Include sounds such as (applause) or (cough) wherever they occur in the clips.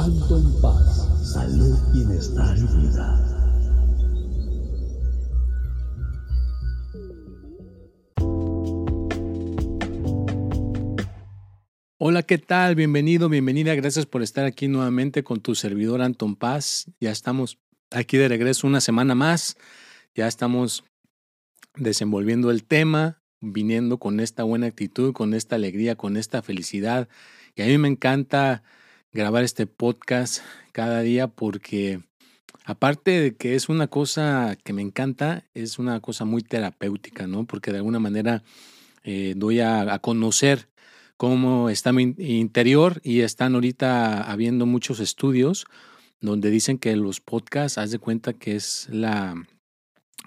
Alto en paz, salud, bienestar y vida. Hola, ¿qué tal? Bienvenido, bienvenida. Gracias por estar aquí nuevamente con tu servidor Anton Paz. Ya estamos aquí de regreso una semana más. Ya estamos desenvolviendo el tema, viniendo con esta buena actitud, con esta alegría, con esta felicidad. Y a mí me encanta grabar este podcast cada día porque aparte de que es una cosa que me encanta, es una cosa muy terapéutica, ¿no? Porque de alguna manera eh, doy a, a conocer cómo está mi interior y están ahorita habiendo muchos estudios donde dicen que los podcasts, haz de cuenta que es la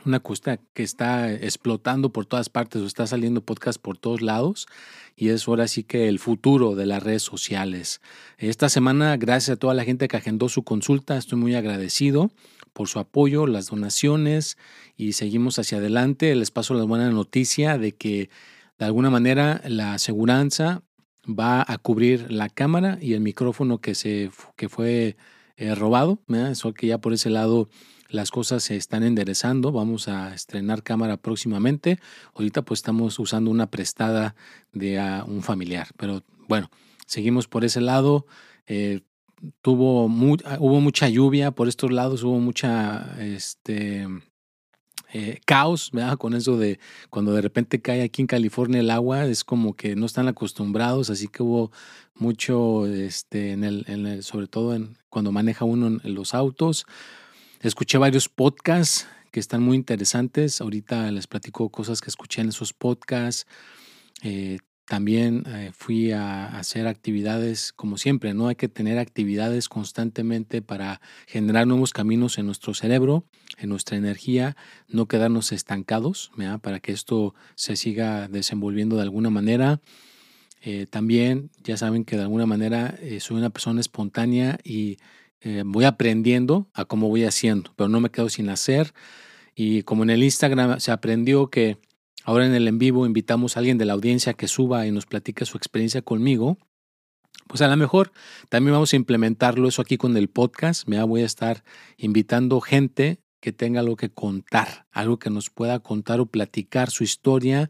una cosa que está explotando por todas partes o está saliendo podcast por todos lados y es ahora sí que el futuro de las redes sociales. Esta semana, gracias a toda la gente que agendó su consulta, estoy muy agradecido por su apoyo, las donaciones y seguimos hacia adelante. Les paso la buena noticia de que de alguna manera la aseguranza va a cubrir la cámara y el micrófono que, se, que fue eh, robado. Eso que ya por ese lado las cosas se están enderezando. Vamos a estrenar cámara próximamente. Ahorita pues estamos usando una prestada de un familiar. Pero bueno, seguimos por ese lado. Eh, tuvo hubo mucha lluvia por estos lados, hubo mucha este, eh, caos, ¿verdad? Con eso de cuando de repente cae aquí en California el agua, es como que no están acostumbrados, así que hubo mucho, este, en el, en el sobre todo en, cuando maneja uno en los autos. Escuché varios podcasts que están muy interesantes. Ahorita les platico cosas que escuché en esos podcasts. Eh, también eh, fui a hacer actividades, como siempre, ¿no? Hay que tener actividades constantemente para generar nuevos caminos en nuestro cerebro, en nuestra energía, no quedarnos estancados, para que esto se siga desenvolviendo de alguna manera. Eh, también ya saben que de alguna manera soy una persona espontánea y voy aprendiendo a cómo voy haciendo, pero no me quedo sin hacer. Y como en el Instagram se aprendió que Ahora en el en vivo invitamos a alguien de la audiencia que suba y nos platique su experiencia conmigo. Pues a lo mejor también vamos a implementarlo eso aquí con el podcast. Me voy a estar invitando gente que tenga algo que contar, algo que nos pueda contar o platicar su historia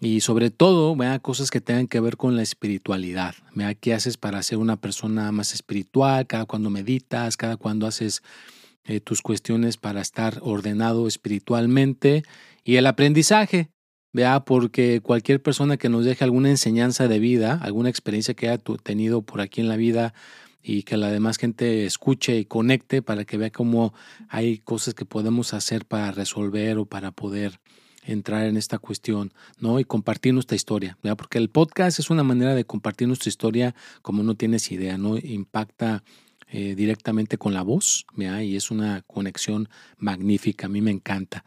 y sobre todo, vea cosas que tengan que ver con la espiritualidad. Vea qué haces para ser una persona más espiritual, cada cuando meditas, cada cuando haces eh, tus cuestiones para estar ordenado espiritualmente y el aprendizaje, vea, porque cualquier persona que nos deje alguna enseñanza de vida, alguna experiencia que haya tenido por aquí en la vida y que la demás gente escuche y conecte para que vea cómo hay cosas que podemos hacer para resolver o para poder entrar en esta cuestión, ¿no? Y compartir nuestra historia. Porque el podcast es una manera de compartir nuestra historia como no tienes idea, ¿no? Impacta eh, directamente con la voz, ¿vea? Y es una conexión magnífica, a mí me encanta.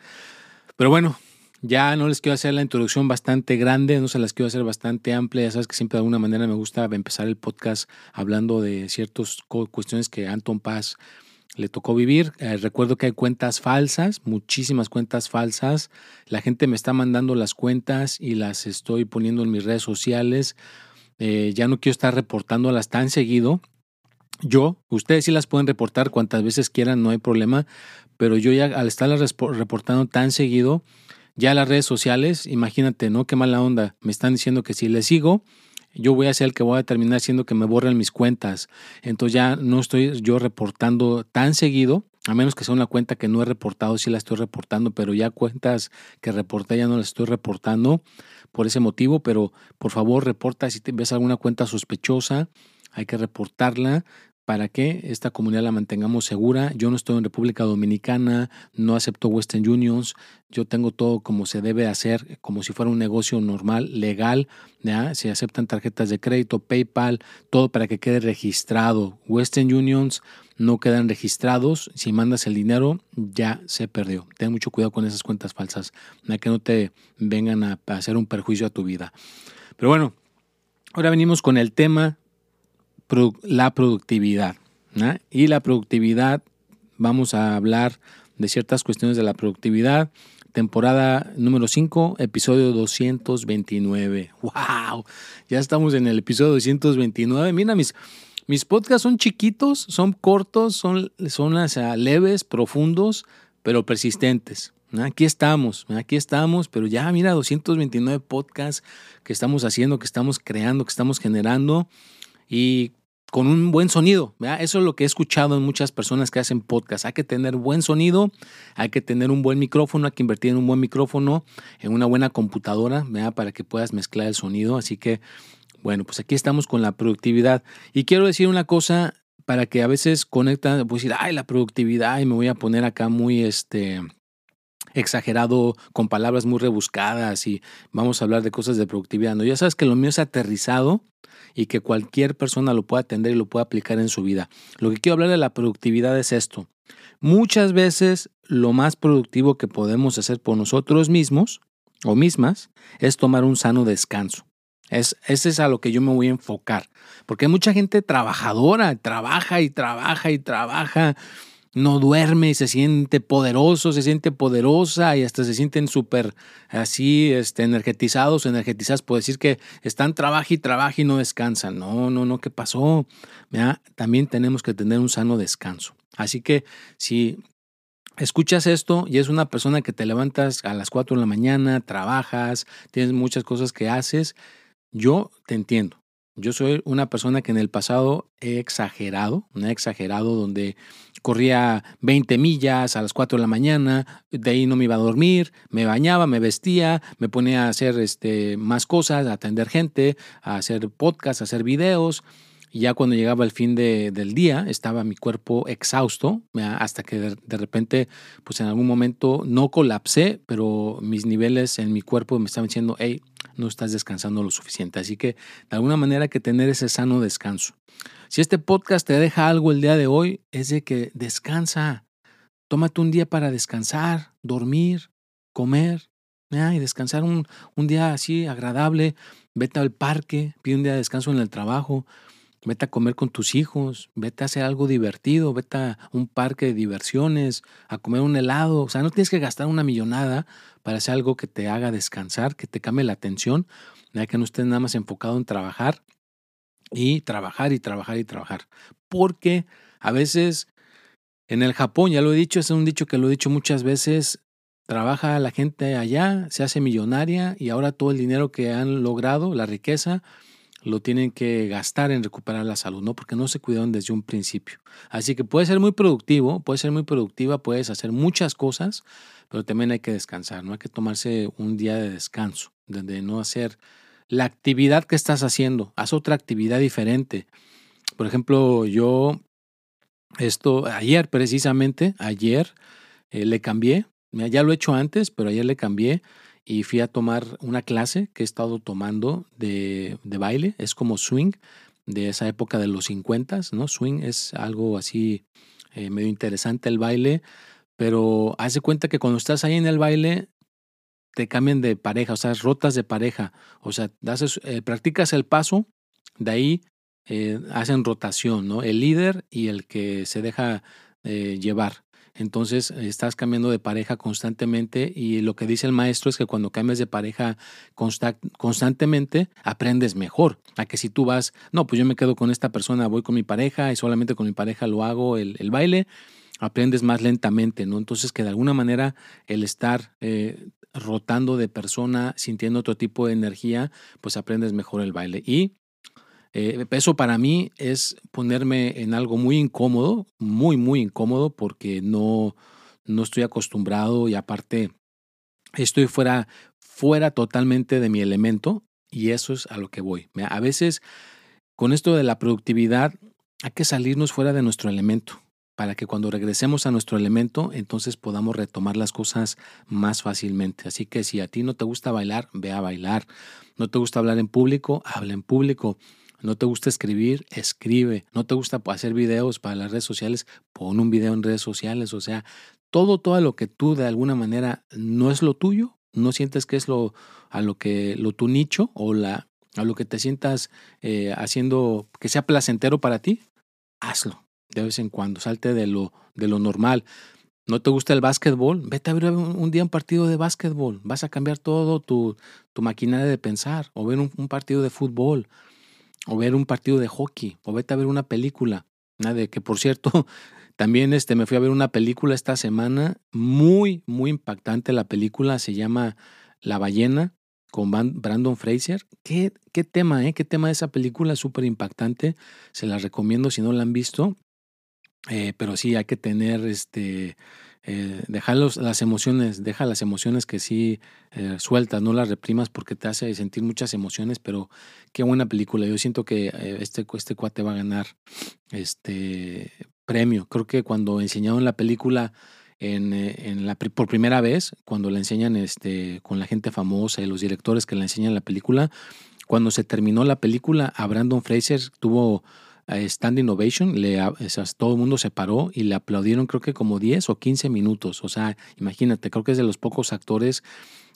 Pero bueno, ya no les quiero hacer la introducción bastante grande, no se las quiero hacer bastante amplia. Ya sabes que siempre de alguna manera me gusta empezar el podcast hablando de ciertas cuestiones que Anton Paz le tocó vivir. Eh, recuerdo que hay cuentas falsas, muchísimas cuentas falsas. La gente me está mandando las cuentas y las estoy poniendo en mis redes sociales. Eh, ya no quiero estar reportándolas tan seguido. Yo, ustedes sí las pueden reportar cuantas veces quieran, no hay problema, pero yo ya al estarla reportando tan seguido, ya las redes sociales, imagínate, ¿no? Qué mala onda. Me están diciendo que si le sigo, yo voy a ser el que voy a terminar siendo que me borren mis cuentas. Entonces ya no estoy yo reportando tan seguido, a menos que sea una cuenta que no he reportado, sí la estoy reportando, pero ya cuentas que reporté ya no las estoy reportando, por ese motivo, pero por favor reporta si ves alguna cuenta sospechosa, hay que reportarla para que esta comunidad la mantengamos segura. Yo no estoy en República Dominicana, no acepto Western Unions, yo tengo todo como se debe hacer, como si fuera un negocio normal, legal, ¿ya? se aceptan tarjetas de crédito, PayPal, todo para que quede registrado. Western Unions no quedan registrados, si mandas el dinero ya se perdió. Ten mucho cuidado con esas cuentas falsas, para que no te vengan a hacer un perjuicio a tu vida. Pero bueno, ahora venimos con el tema la productividad. Y la productividad, vamos a hablar de ciertas cuestiones de la productividad. Temporada número 5, episodio 229. ¡Wow! (laughs) Ya estamos en el episodio 229. Mira, mis, mis podcasts son chiquitos, son cortos, son, son leves, profundos, pero persistentes. Aquí estamos, aquí estamos, pero ya mira, 229 podcasts que estamos haciendo, que estamos creando, que estamos generando y con un buen sonido. Eso es lo que he escuchado en muchas personas que hacen podcast. Hay que tener buen sonido, hay que tener un buen micrófono, hay que invertir en un buen micrófono, en una buena computadora, para que puedas mezclar el sonido. Así que, bueno, pues aquí estamos con la productividad. Y quiero decir una cosa para que a veces conectan, pues decir, ay, la productividad, y me voy a poner acá muy, este, exagerado, con palabras muy rebuscadas y vamos a hablar de cosas de productividad. No, ya sabes que lo mío es aterrizado y que cualquier persona lo pueda atender y lo pueda aplicar en su vida. Lo que quiero hablar de la productividad es esto. Muchas veces lo más productivo que podemos hacer por nosotros mismos o mismas es tomar un sano descanso. Es, ese es a lo que yo me voy a enfocar. Porque hay mucha gente trabajadora, trabaja y trabaja y trabaja no duerme y se siente poderoso, se siente poderosa y hasta se sienten súper así este, energetizados, energetizadas, puedo decir que están trabaja y trabaja y no descansan. No, no, no, ¿qué pasó? También tenemos que tener un sano descanso. Así que si escuchas esto y es una persona que te levantas a las 4 de la mañana, trabajas, tienes muchas cosas que haces, yo te entiendo. Yo soy una persona que en el pasado he exagerado, he exagerado donde corría 20 millas a las 4 de la mañana, de ahí no me iba a dormir, me bañaba, me vestía, me ponía a hacer este, más cosas, a atender gente, a hacer podcasts, a hacer videos. Y ya cuando llegaba el fin de, del día, estaba mi cuerpo exhausto, hasta que de, repente, pues en algún momento no colapsé, pero mis niveles en mi cuerpo me estaban diciendo, hey, no estás descansando lo suficiente. Así que de alguna manera hay que tener ese sano descanso. Si este podcast te deja algo el día de hoy, es de que descansa. Tómate un día para descansar, dormir, comer y descansar un, un día así agradable. Vete al parque, pide un día de descanso en el trabajo. Vete a comer con tus hijos, vete a hacer algo divertido, vete a un parque de diversiones, a comer un helado. O sea, no tienes que gastar una millonada para hacer algo que te haga descansar, que te cambie la atención, ya que no estés nada más enfocado en trabajar y trabajar y trabajar y trabajar. Porque a veces en el Japón, ya lo he dicho, es un dicho que lo he dicho muchas veces, trabaja la gente allá, se hace millonaria y ahora todo el dinero que han logrado, la riqueza, lo tienen que gastar en recuperar la salud, ¿no? Porque no se cuidaron desde un principio. Así que puede ser muy productivo, puede ser muy productiva, puedes hacer muchas cosas, pero también hay que descansar, ¿no? Hay que tomarse un día de descanso, de no hacer la actividad que estás haciendo, haz otra actividad diferente. Por ejemplo, yo, esto, ayer precisamente, ayer eh, le cambié, ya lo he hecho antes, pero ayer le cambié y fui a tomar una clase que he estado tomando de, de baile, es como swing, de esa época de los 50, ¿no? Swing es algo así eh, medio interesante el baile, pero hace cuenta que cuando estás ahí en el baile, te cambian de pareja, o sea, rotas de pareja, o sea, eh, practicas el paso, de ahí eh, hacen rotación, ¿no? El líder y el que se deja llevar. Entonces estás cambiando de pareja constantemente y lo que dice el maestro es que cuando cambias de pareja constantemente aprendes mejor. A que si tú vas, no, pues yo me quedo con esta persona, voy con mi pareja y solamente con mi pareja lo hago el, baile, aprendes más lentamente, ¿no? Entonces que de alguna manera el estar eh, rotando de persona, sintiendo otro tipo de energía, pues aprendes mejor el baile. Y eh, eso para mí es ponerme en algo muy incómodo, muy, muy incómodo, porque no, no estoy acostumbrado y aparte estoy fuera, fuera totalmente de mi elemento y eso es a lo que voy. A veces con esto de la productividad hay que salirnos fuera de nuestro elemento para que cuando regresemos a nuestro elemento, entonces podamos retomar las cosas más fácilmente. Así que si a ti no te gusta bailar, ve a bailar. No te gusta hablar en público, habla en público. No te gusta escribir, escribe. No te gusta hacer videos para las redes sociales, pon un video en redes sociales. O sea, todo, todo lo que tú de alguna manera no es lo tuyo, no sientes que es lo a lo que lo tu nicho o la a lo que te sientas eh, haciendo que sea placentero para ti, hazlo de vez en cuando, salte de lo, de lo normal. ¿No te gusta el básquetbol? Vete a ver un, día un partido de básquetbol. Vas a cambiar todo tu, tu maquinaria de pensar. O ver un, partido de fútbol. O ver un partido de hockey. O vete a ver una película. De que, por cierto, (laughs) también este, me fui a ver una película esta semana. Muy, muy impactante la película. Se llama La ballena con Brandon Fraser. ¿Qué, qué tema, eh? Qué tema de esa película. Súper impactante. Se la recomiendo si no la han visto. Eh, pero sí hay que tener, este, eh, dejar las emociones, deja las emociones que sí eh, sueltas, no las reprimas porque te hace sentir muchas emociones, pero qué buena película. Yo siento que este, este cuate va a ganar este premio. Creo que cuando enseñaron la película en, en la, por primera vez, cuando la enseñan este, con la gente famosa y los directores que la enseñan la película, cuando se terminó la película, a Brandon Fraser tuvo Stand Innovation, le, todo el mundo se paró y le aplaudieron creo que como 10 o 15 minutos. O sea, imagínate, creo que es de los pocos actores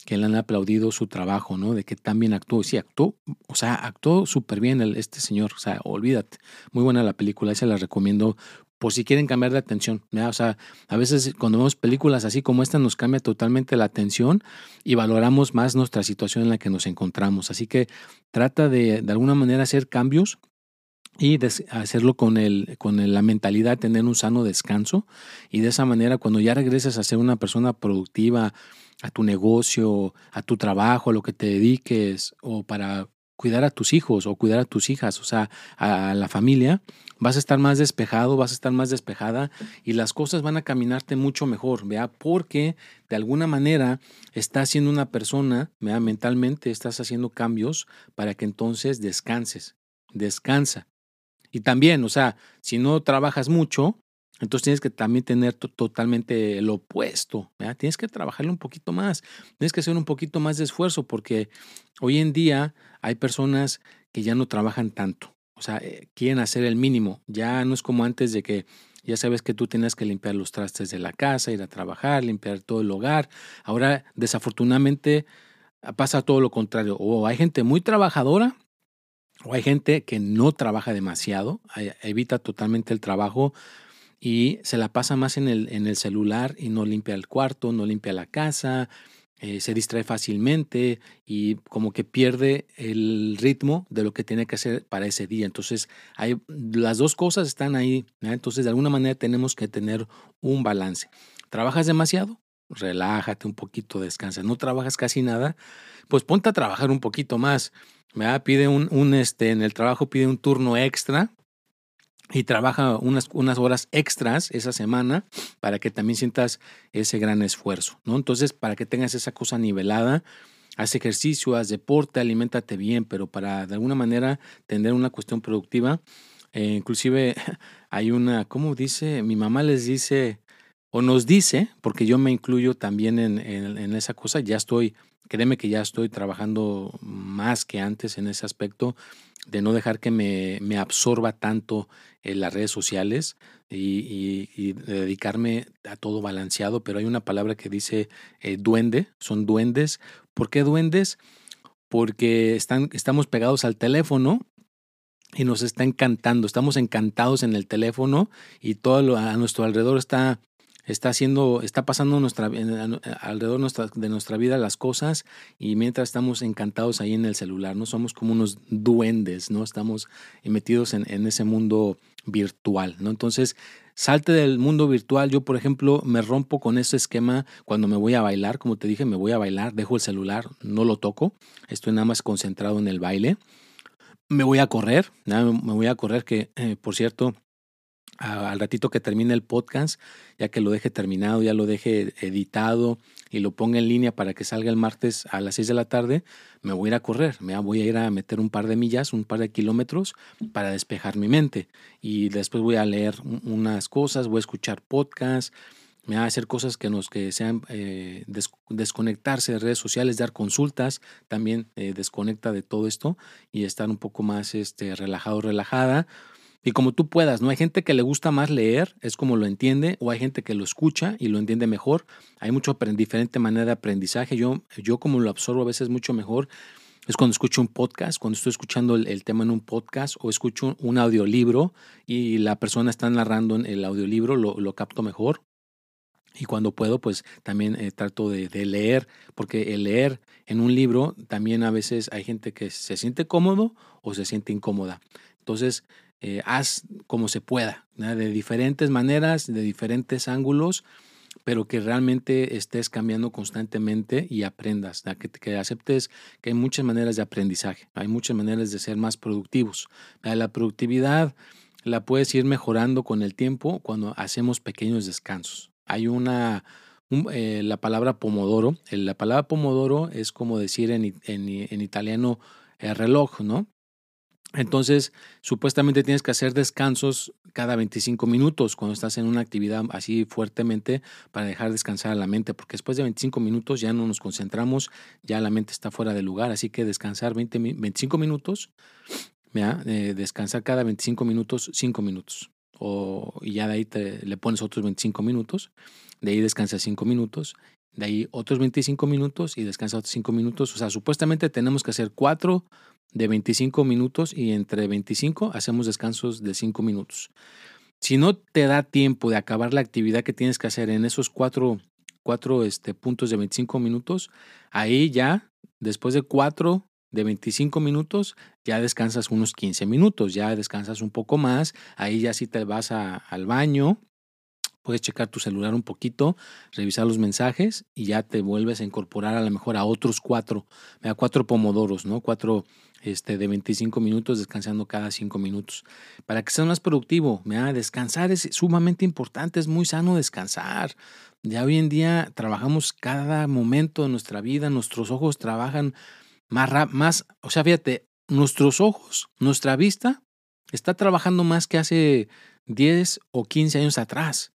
que le han aplaudido su trabajo, ¿no? De que tan bien actuó. Sí, actuó, o sea, actuó súper bien el, este señor. O sea, olvídate. Muy buena la película, se la recomiendo por si quieren cambiar de atención. O sea, a veces cuando vemos películas así como esta nos cambia totalmente la atención y valoramos más nuestra situación en la que nos encontramos. Así que trata de de alguna manera hacer cambios y hacerlo con, el, con la mentalidad de tener un sano descanso. Y de esa manera cuando ya regreses a ser una persona productiva a tu negocio, a tu trabajo, a lo que te dediques o para cuidar a tus hijos o cuidar a tus hijas, o sea, a la familia, vas a estar más despejado, vas a estar más despejada y las cosas van a caminarte mucho mejor, vea, porque de alguna manera estás siendo una persona, vea, mentalmente estás haciendo cambios para que entonces descanses, descansa. Y también, o sea, si no trabajas mucho, entonces tienes que también tener totalmente lo opuesto. Tienes que trabajarle un poquito más. Tienes que hacer un poquito más de esfuerzo porque hoy en día hay personas que ya no trabajan tanto. O sea, eh, quieren hacer el mínimo. Ya no es como antes de que ya sabes que tú tienes que limpiar los trastes de la casa, ir a trabajar, limpiar todo el hogar. Ahora, desafortunadamente, pasa todo lo contrario. O hay gente muy trabajadora o hay gente que no trabaja demasiado, evita totalmente el trabajo y se la pasa más en el, en el celular y no limpia el cuarto, no limpia la casa, eh, se distrae fácilmente y como que pierde el ritmo de lo que tiene que hacer para ese día. Entonces, hay, las dos cosas están ahí. Entonces, de alguna manera tenemos que tener un balance. ¿Trabajas demasiado? Relájate un poquito, descansa. ¿No trabajas casi nada? Pues ponte a trabajar un poquito más. Pide un, un, este, en el trabajo pide un turno extra y trabaja unas, unas horas extras esa semana para que también sientas ese gran esfuerzo, ¿no? Entonces, para que tengas esa cosa nivelada, haz ejercicio, haz deporte, aliméntate bien, pero para de alguna manera tener una cuestión productiva, eh, inclusive (laughs) hay una, ¿cómo dice? Mi mamá les dice, o nos dice, porque yo me incluyo también en, en esa cosa, ya estoy Créeme que ya estoy trabajando más que antes en ese aspecto de no dejar que me, me absorba tanto en las redes sociales y, dedicarme a todo balanceado, pero hay una palabra que dice eh, duende, son duendes. ¿Por qué duendes? Porque están, estamos pegados al teléfono y nos está encantando, estamos encantados en el teléfono y todo a nuestro alrededor está está haciendo, está pasando alrededor de nuestra vida las cosas y mientras estamos encantados ahí en el celular, ¿no? Somos como unos duendes, ¿no? Estamos metidos en, en ese mundo virtual, ¿no? Entonces, salte del mundo virtual. Yo, por ejemplo, me rompo con ese esquema cuando me voy a bailar, como te dije, me voy a bailar, dejo el celular, no lo toco, estoy nada más concentrado en el baile. Me voy a correr, me voy a correr, que eh, por cierto, al ratito que termine el podcast, ya que lo deje terminado, ya lo deje editado y lo ponga en línea para que salga el martes a las 6 de la tarde, me voy a ir a correr, me voy a ir a meter un par de millas, un par de kilómetros para despejar mi mente. Y después voy a leer unas cosas, voy a escuchar podcasts, me va a hacer cosas que nos que sean eh, desconectarse de redes sociales, dar consultas, también eh, desconecta de todo esto y estar un poco más este, relajado, relajada y como tú puedas, ¿no? Hay gente que le gusta más leer, es como lo entiende, o hay gente que lo escucha y lo entiende mejor. Hay mucho diferente manera de aprendizaje. Yo, yo como lo absorbo a veces mucho mejor es cuando escucho un podcast, cuando estoy escuchando el, tema en un podcast o escucho un, audiolibro y la persona está narrando en el audiolibro, lo, lo capto mejor. Y cuando puedo, pues también eh, trato de, de, leer, porque el leer en un libro también a veces hay gente que se siente cómodo o se siente incómoda. Entonces, eh, haz como se pueda, de diferentes maneras, de diferentes ángulos, pero que realmente estés cambiando constantemente y aprendas, que, que, aceptes que hay muchas maneras de aprendizaje, hay muchas maneras de ser más productivos. La productividad la puedes ir mejorando con el tiempo cuando hacemos pequeños descansos. Hay una, eh, la palabra pomodoro, la palabra pomodoro es como decir en, en italiano el reloj, ¿no? Entonces, supuestamente tienes que hacer descansos cada 25 minutos cuando estás en una actividad así fuertemente para dejar descansar a la mente, porque después de 25 minutos ya no nos concentramos, ya la mente está fuera de lugar, así que descansar 20, 25 minutos, eh, descansar cada 25 minutos, 5 minutos, o, y ya de ahí le pones otros 25 minutos, de ahí descansas 5 minutos, de ahí otros 25 minutos y descansas otros 5 minutos, o sea, supuestamente tenemos que hacer 4 de 25 minutos y entre 25 hacemos descansos de 5 minutos. Si no te da tiempo de acabar la actividad que tienes que hacer en esos cuatro, cuatro este, puntos de 25 minutos, ahí ya, después de 4 de 25 minutos, ya descansas unos 15 minutos, ya descansas un poco más, ahí ya si te vas al baño, puedes checar tu celular un poquito, revisar los mensajes y ya te vuelves a incorporar a lo mejor a otros cuatro, a cuatro pomodoros, ¿no? Cuatro este, de 25 minutos descansando cada 5 minutos. Para que seas más productivo, descansar es sumamente importante, es muy sano descansar. Ya hoy en día trabajamos cada momento de nuestra vida, nuestros ojos trabajan más, más, o sea, fíjate, nuestros ojos, nuestra vista está trabajando más que hace 10 o 15 años atrás.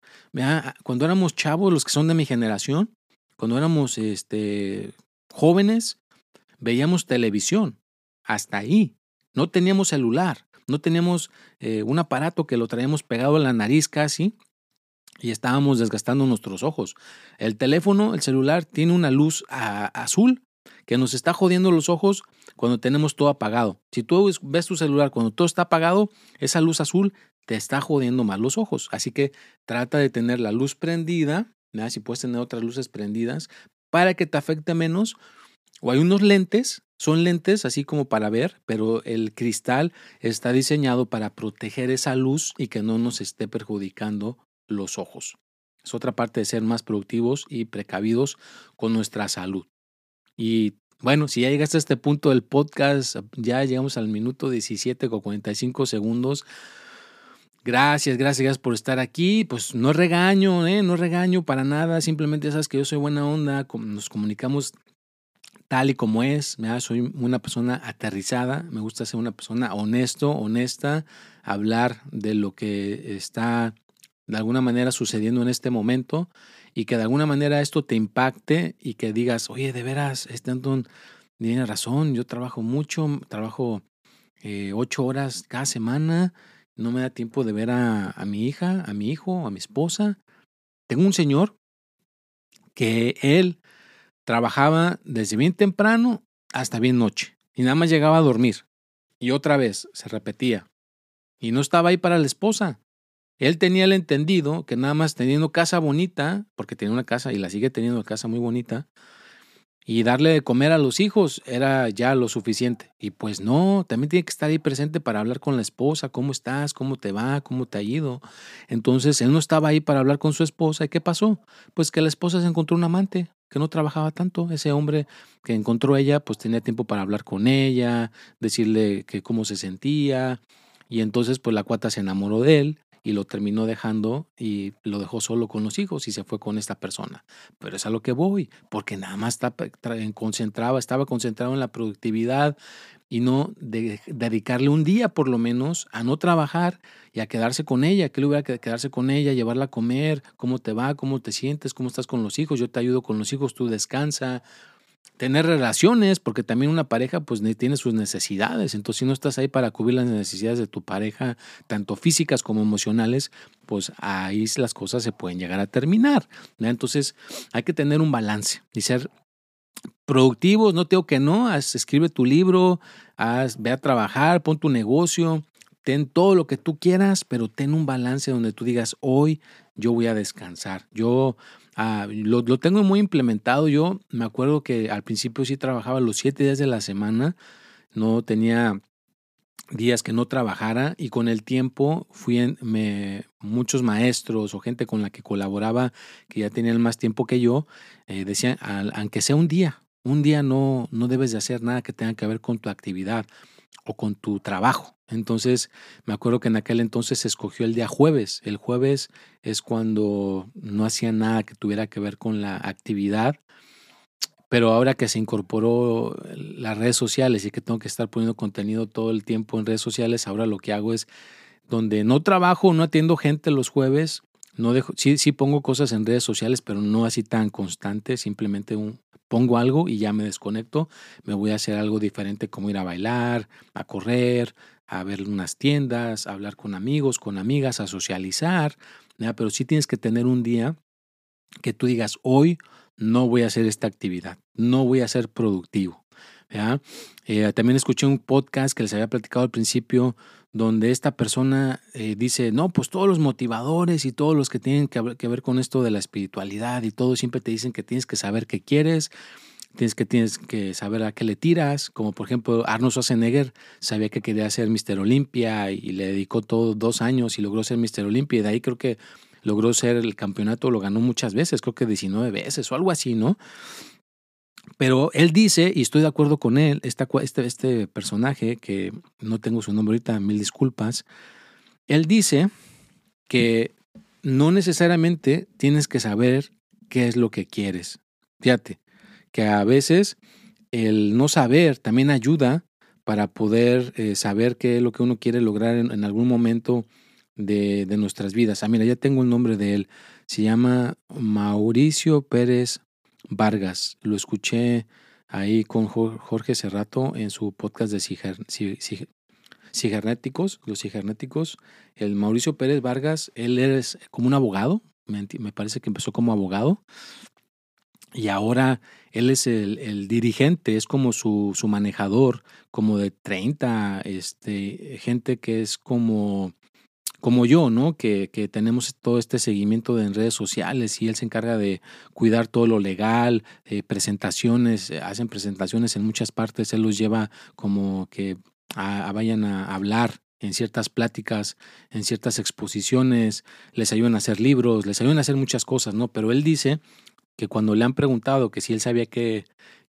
Cuando éramos chavos, los que son de mi generación, cuando éramos este, jóvenes, veíamos televisión. Hasta ahí. No teníamos celular, no teníamos eh, un aparato que lo traíamos pegado a la nariz casi y estábamos desgastando nuestros ojos. El teléfono, el celular, tiene una luz azul que nos está jodiendo los ojos cuando tenemos todo apagado. Si tú ves tu celular cuando todo está apagado, esa luz azul te está jodiendo más los ojos. Así que trata de tener la luz prendida, si puedes tener otras luces prendidas, para que te afecte menos. O hay unos lentes, son lentes así como para ver, pero el cristal está diseñado para proteger esa luz y que no nos esté perjudicando los ojos. Es otra parte de ser más productivos y precavidos con nuestra salud. Y bueno, si ya llegaste a este punto del podcast, ya llegamos al minuto 17 con 45 segundos. Gracias, gracias, gracias por estar aquí. Pues no regaño, ¿eh? no regaño para nada. Simplemente sabes que yo soy buena onda. Nos comunicamos tal y como es. Soy una persona aterrizada. Me gusta ser una persona honesto, honesta. Hablar de lo que está de alguna manera sucediendo en este momento y que de alguna manera esto te impacte y que digas, oye, de veras, este Anton tiene razón. Yo trabajo mucho, trabajo eh, ocho horas cada semana no me da tiempo de ver a, mi hija, a mi hijo, a mi esposa. Tengo un señor que él trabajaba desde bien temprano hasta bien noche y nada más llegaba a dormir. Y otra vez se repetía. Y no estaba ahí para la esposa. Él tenía el entendido que nada más teniendo casa bonita, porque tenía una casa y la sigue teniendo casa muy bonita, y darle de comer a los hijos era ya lo suficiente. Y pues no, también tiene que estar ahí presente para hablar con la esposa, cómo estás, cómo te va, cómo te ha ido. Entonces él no estaba ahí para hablar con su esposa. ¿Y qué pasó? Pues que la esposa se encontró un amante que no trabajaba tanto. Ese hombre que encontró ella, pues tenía tiempo para hablar con ella, decirle que cómo se sentía. Y entonces pues la cuata se enamoró de él y lo terminó dejando y lo dejó solo con los hijos y se fue con esta persona. Pero es a lo que voy, porque nada más estaba concentrado, estaba concentrado en la productividad y no de, dedicarle un día por lo menos a no trabajar y a quedarse con ella, que le hubiera que quedarse con ella, llevarla a comer, cómo te va, cómo te sientes, cómo estás con los hijos, yo te ayudo con los hijos, tú descansa, tener relaciones, porque también una pareja pues tiene sus necesidades, entonces si no estás ahí para cubrir las necesidades de tu pareja, tanto físicas como emocionales, pues ahí las cosas se pueden llegar a terminar. Entonces hay que tener un balance y ser productivos, no tengo que no, escribe tu libro, haz, ve a trabajar, pon tu negocio, ten todo lo que tú quieras, pero ten un balance donde tú digas, hoy yo voy a descansar, yo Ah, lo, tengo muy implementado. Yo me acuerdo que al principio sí trabajaba los siete días de la semana, no tenía días que no trabajara y con el tiempo fui en, me, muchos maestros o gente con la que colaboraba que ya tenían más tiempo que yo eh, decían aunque sea un día un día no no debes de hacer nada que tenga que ver con tu actividad o con tu trabajo entonces, me acuerdo que en aquel entonces se escogió el día jueves. El jueves es cuando no hacía nada que tuviera que ver con la actividad. Pero ahora que se incorporó las redes sociales y que tengo que estar poniendo contenido todo el tiempo en redes sociales, ahora lo que hago es donde no trabajo, no atiendo gente los jueves, no dejo, sí, sí pongo cosas en redes sociales, pero no así tan constante, simplemente un, pongo algo y ya me desconecto, me voy a hacer algo diferente como ir a bailar, a correr, a ver unas tiendas, a hablar con amigos, con amigas, a socializar, pero sí tienes que tener un día que tú digas, hoy no voy a hacer esta actividad, no voy a ser productivo. Eh, también escuché un podcast que les había platicado al principio donde esta persona eh, dice, no, pues todos los motivadores y todos los que tienen que, que ver con esto de la espiritualidad y todo siempre te dicen que tienes que saber qué quieres, tienes que, tienes que saber a qué le tiras, como por ejemplo Arnold Schwarzenegger sabía que quería ser Mr. Olympia y, le dedicó todos dos años y logró ser Mr. Olympia y de ahí creo que logró ser el campeonato, lo ganó muchas veces, creo que 19 veces o algo así, ¿no? Pero él dice, y estoy de acuerdo con él, este, este personaje, que no tengo su nombre ahorita, mil disculpas, él dice que no necesariamente tienes que saber qué es lo que quieres. Fíjate, que a veces el no saber también ayuda para poder eh, saber qué es lo que uno quiere lograr en, algún momento de, nuestras vidas. Ah, mira, ya tengo el nombre de él. Se llama Mauricio Pérez Vargas. Lo escuché ahí con Jorge Cerrato en su podcast de cibernéticos, los cibernéticos. El Mauricio Pérez Vargas, él es como un abogado, me parece que empezó como abogado y ahora él es el, dirigente, es como su, su, manejador, como de 30, este, gente que es como, como yo, ¿no? Que, que, tenemos todo este seguimiento en redes sociales y él se encarga de cuidar todo lo legal, eh, presentaciones, eh, hacen presentaciones en muchas partes, él los lleva como que vayan a hablar en ciertas pláticas, en ciertas exposiciones, les ayudan a hacer libros, les ayudan a hacer muchas cosas, ¿no? Pero él dice que cuando le han preguntado que si él sabía qué,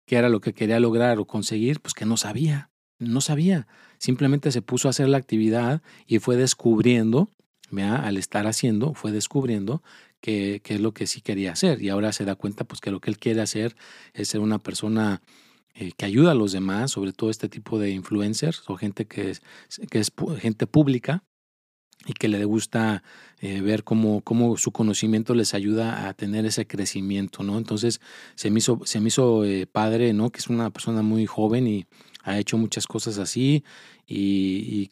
qué era lo que quería lograr o conseguir, pues que no sabía, no sabía. Simplemente se puso a hacer la actividad y fue descubriendo, al estar haciendo, fue descubriendo qué es lo que sí quería hacer. Y ahora se da cuenta pues que lo que él quiere hacer es ser una persona eh, que ayuda a los demás, sobre todo este tipo de influencers o gente que es, que es gente pública, y que le gusta eh, ver cómo, cómo, su conocimiento les ayuda a tener ese crecimiento, ¿no? Entonces se me hizo, se me hizo eh, padre, ¿no? Que es una persona muy joven y ha hecho muchas cosas así y,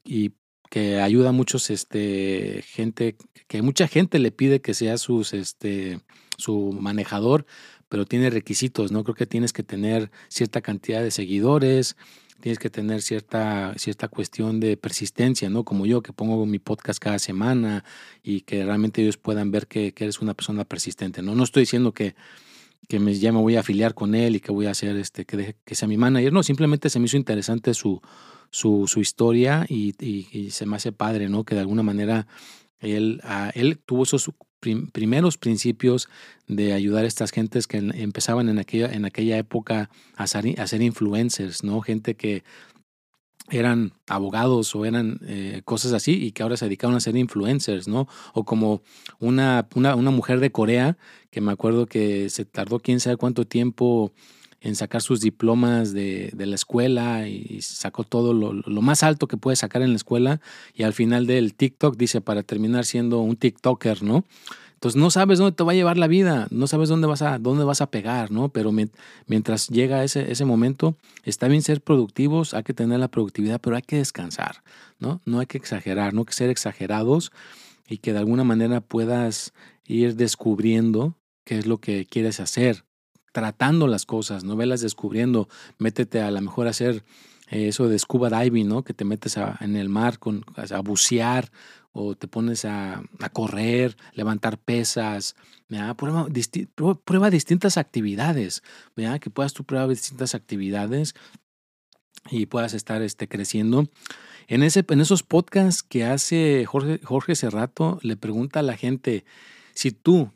que ayuda a muchos, este, gente, que mucha gente le pide que sea sus, este, su manejador, pero tiene requisitos, ¿no? Creo que tienes que tener cierta cantidad de seguidores, tienes que tener cierta, cierta cuestión de persistencia, ¿no? Como yo, que pongo mi podcast cada semana y que realmente ellos puedan ver que, eres una persona persistente, ¿no? No estoy diciendo que, que ya me voy a afiliar con él y que voy a hacer, este, que, que sea mi manager, no, simplemente se me hizo interesante su, su, su historia y, y, se me hace padre, ¿no? Que de alguna manera él, él tuvo esos primeros principios de ayudar a estas gentes que empezaban en aquella, en aquella época a ser, a ser influencers, ¿no? Gente que eran abogados o eran eh, cosas así y que ahora se dedicaron a ser influencers, ¿no? O como una, una, una, mujer de Corea que me acuerdo que se tardó quién sabe cuánto tiempo en sacar sus diplomas de, de la escuela y sacó todo lo, lo, más alto que puede sacar en la escuela y al final del TikTok dice para terminar siendo un TikToker, ¿no? Entonces no sabes dónde te va a llevar la vida, no sabes dónde vas a, dónde vas a pegar, ¿no? Pero mientras llega ese, ese momento, está bien ser productivos, hay que tener la productividad, pero hay que descansar, ¿no? No hay que exagerar, no hay que ser exagerados y que de alguna manera puedas ir descubriendo qué es lo que quieres hacer, tratando las cosas, no velas descubriendo, métete a lo mejor a hacer eh, eso de scuba diving, ¿no? Que te metes en el mar con, a bucear o te pones a, correr, levantar pesas, Prueba, prueba, distintas actividades, que puedas tú probar distintas actividades y puedas estar este, creciendo. En, ese, en esos podcasts que hace Jorge, Jorge Cerrato, le pregunta a la gente, si tú,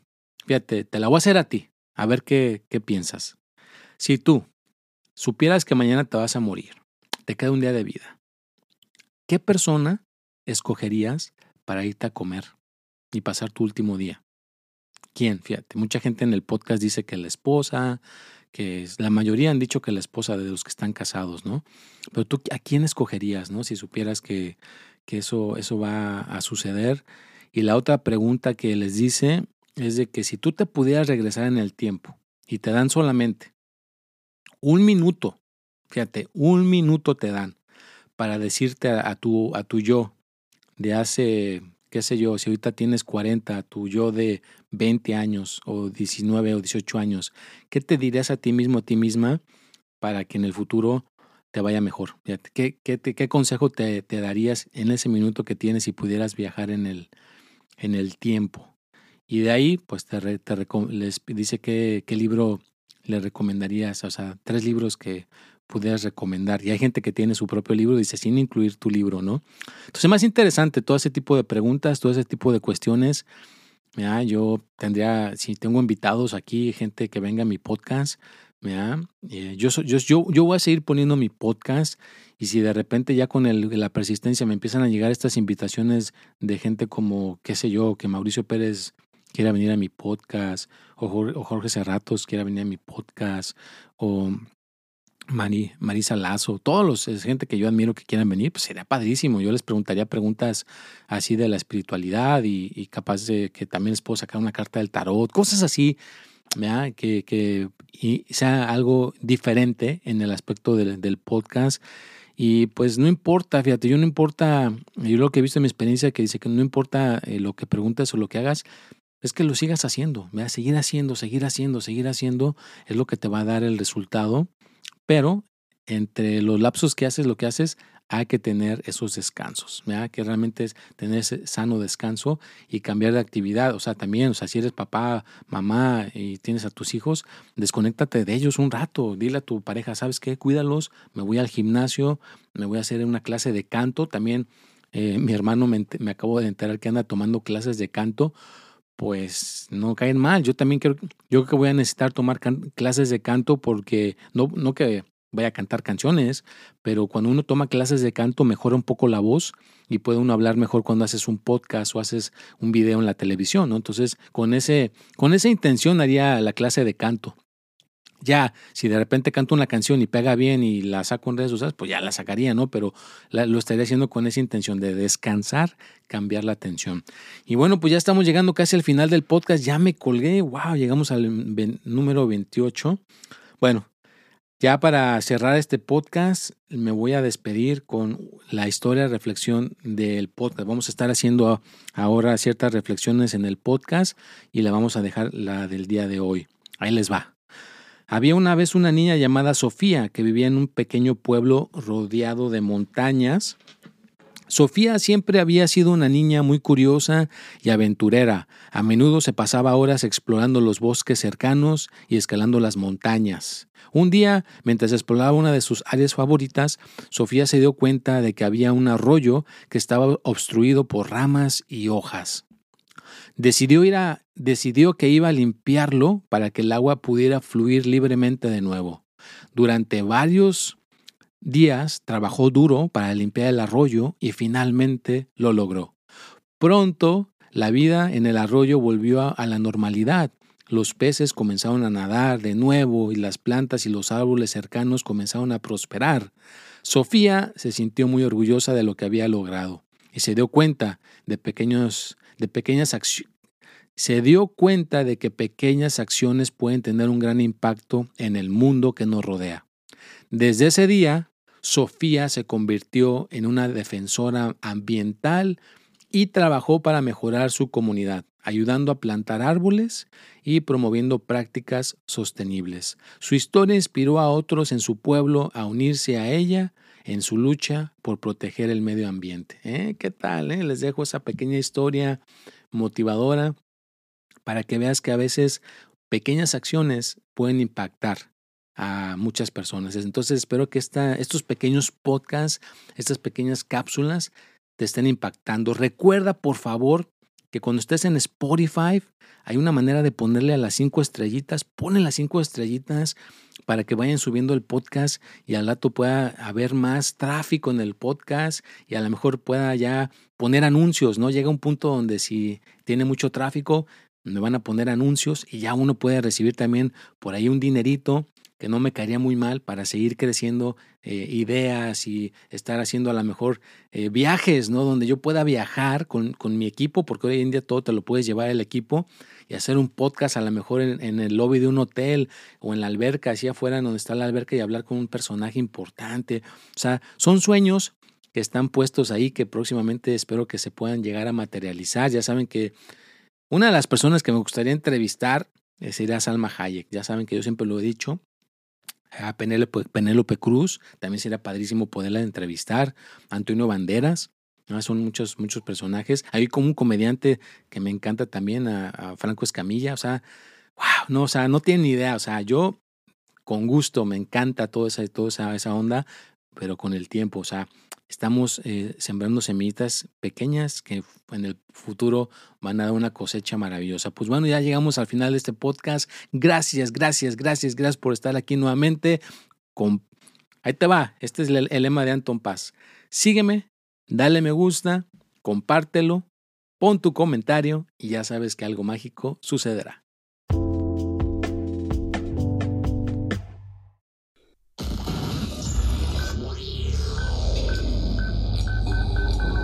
fíjate, te la voy a hacer a ti, a ver qué, qué piensas. Si tú supieras que mañana te vas a morir, te queda un día de vida, ¿qué persona escogerías para irte a comer y pasar tu último día? ¿Quién? Fíjate, mucha gente en el podcast dice que la esposa, que la mayoría han dicho que la esposa de los que están casados, ¿no? Pero tú, ¿a quién escogerías, no? Si supieras que, eso, eso va a suceder. Y la otra pregunta que les dice es de que si tú te pudieras regresar en el tiempo y te dan solamente un minuto, fíjate, un minuto te dan para decirte a tu, a tu yo de hace, qué sé yo, si ahorita tienes 40, tu yo de 20 años o 19 o 18 años, ¿qué te dirías a ti mismo, a ti misma, para que en el futuro te vaya mejor? ¿Qué, qué, consejo te, te, darías en ese minuto que tienes si pudieras viajar en el, en el tiempo? Y de ahí, pues te, te les dice qué, qué libro le recomendarías, o sea, tres libros que pudieras recomendar. Y hay gente que tiene su propio libro, dice, sin incluir tu libro, ¿no? Entonces, más interesante todo ese tipo de preguntas, todo ese tipo de cuestiones. ¿ya? Yo tendría, si tengo invitados aquí, gente que venga a mi podcast, ¿ya? Eh, yo, yo, yo, yo voy a seguir poniendo mi podcast y si de repente ya con el, la persistencia me empiezan a llegar estas invitaciones de gente como, qué sé yo, que Mauricio Pérez quiera venir a mi podcast, o Jorge, Cerratos quiera venir a mi podcast, o Mari, Marisa Lazo, todos los gente que yo admiro que quieran venir, pues sería padrísimo. Yo les preguntaría preguntas así de la espiritualidad y, capaz de que también les puedo sacar una carta del tarot, cosas así, que, que y sea algo diferente en el aspecto del, del, podcast. Y pues no importa, fíjate, yo no importa, yo lo que he visto en mi experiencia que dice que no importa eh, lo que preguntes o lo que hagas, es que lo sigas haciendo, ¿verdad? seguir haciendo, seguir haciendo, seguir haciendo, es lo que te va a dar el resultado pero entre los lapsos que haces, lo que haces, hay que tener esos descansos, ¿verdad? que realmente es tener ese sano descanso y cambiar de actividad. O sea, también, o sea, si eres papá, mamá y tienes a tus hijos, desconéctate de ellos un rato. Dile a tu pareja, ¿sabes qué? Cuídalos, me voy al gimnasio, me voy a hacer una clase de canto. También eh, mi hermano me, me acabo de enterar que anda tomando clases de canto pues no caen mal. Yo también creo, yo creo que voy a necesitar tomar clases de canto porque no, no que vaya a cantar canciones, pero cuando uno toma clases de canto mejora un poco la voz y puede uno hablar mejor cuando haces un podcast o haces un video en la televisión, ¿no? Entonces, con ese con esa intención haría la clase de canto. Ya, si de repente canto una canción y pega bien y la saco en redes sociales, pues ya la sacaría, ¿no? Pero lo estaría haciendo con esa intención de descansar, cambiar la atención. Y bueno, pues ya estamos llegando casi al final del podcast. Ya me colgué. Wow, llegamos al número 28. Bueno, ya para cerrar este podcast, me voy a despedir con la historia, reflexión del podcast. Vamos a estar haciendo ahora ciertas reflexiones en el podcast y la vamos a dejar la del día de hoy. Ahí les va. Había una vez una niña llamada Sofía que vivía en un pequeño pueblo rodeado de montañas. Sofía siempre había sido una niña muy curiosa y aventurera. A menudo se pasaba horas explorando los bosques cercanos y escalando las montañas. Un día, mientras exploraba una de sus áreas favoritas, Sofía se dio cuenta de que había un arroyo que estaba obstruido por ramas y hojas. Decidió, ir a, decidió que iba a limpiarlo para que el agua pudiera fluir libremente de nuevo. Durante varios días trabajó duro para limpiar el arroyo y finalmente lo logró. Pronto la vida en el arroyo volvió a la normalidad. Los peces comenzaron a nadar de nuevo y las plantas y los árboles cercanos comenzaron a prosperar. Sofía se sintió muy orgullosa de lo que había logrado y se dio cuenta de pequeños de pequeñas acciones se dio cuenta de que pequeñas acciones pueden tener un gran impacto en el mundo que nos rodea. Desde ese día, Sofía se convirtió en una defensora ambiental y trabajó para mejorar su comunidad, ayudando a plantar árboles y promoviendo prácticas sostenibles. Su historia inspiró a otros en su pueblo a unirse a ella en su lucha por proteger el medio ambiente. ¿Eh? ¿Qué tal? Eh? Les dejo esa pequeña historia motivadora para que veas que a veces pequeñas acciones pueden impactar a muchas personas. Entonces espero que esta, estos pequeños podcasts, estas pequeñas cápsulas te estén impactando. Recuerda, por favor, que cuando estés en Spotify hay una manera de ponerle a las cinco estrellitas. Ponle las cinco estrellitas para que vayan subiendo el podcast y al rato pueda haber más tráfico en el podcast y a lo mejor pueda ya poner anuncios, ¿no? Llega un punto donde si tiene mucho tráfico, me van a poner anuncios y ya uno puede recibir también por ahí un dinerito que no me caería muy mal para seguir creciendo eh, ideas y estar haciendo a lo mejor eh, viajes, ¿no? Donde yo pueda viajar con, con, mi equipo, porque hoy en día todo te lo puedes llevar el equipo y hacer un podcast a lo mejor en, en, el lobby de un hotel o en la alberca, así afuera donde está la alberca y hablar con un personaje importante. O sea, son sueños que están puestos ahí que próximamente espero que se puedan llegar a materializar. Ya saben que una de las personas que me gustaría entrevistar eh, sería Salma Hayek. Ya saben que yo siempre lo he dicho. A Penélope, Cruz, también sería padrísimo poderla entrevistar. Antonio Banderas, son muchos, muchos personajes. Hay como un comediante que me encanta también, a, Franco Escamilla. O sea, wow, no, o sea, no tienen ni idea. O sea, yo con gusto me encanta toda esa, toda esa, esa onda, pero con el tiempo, o sea, estamos eh, sembrando semillitas pequeñas que en el futuro van a dar una cosecha maravillosa. Pues bueno, ya llegamos al final de este podcast. Gracias, gracias, gracias, gracias por estar aquí nuevamente. Ahí te va, este es el, el lema de Anton Paz. Sígueme, dale me gusta, compártelo, pon tu comentario y ya sabes que algo mágico sucederá.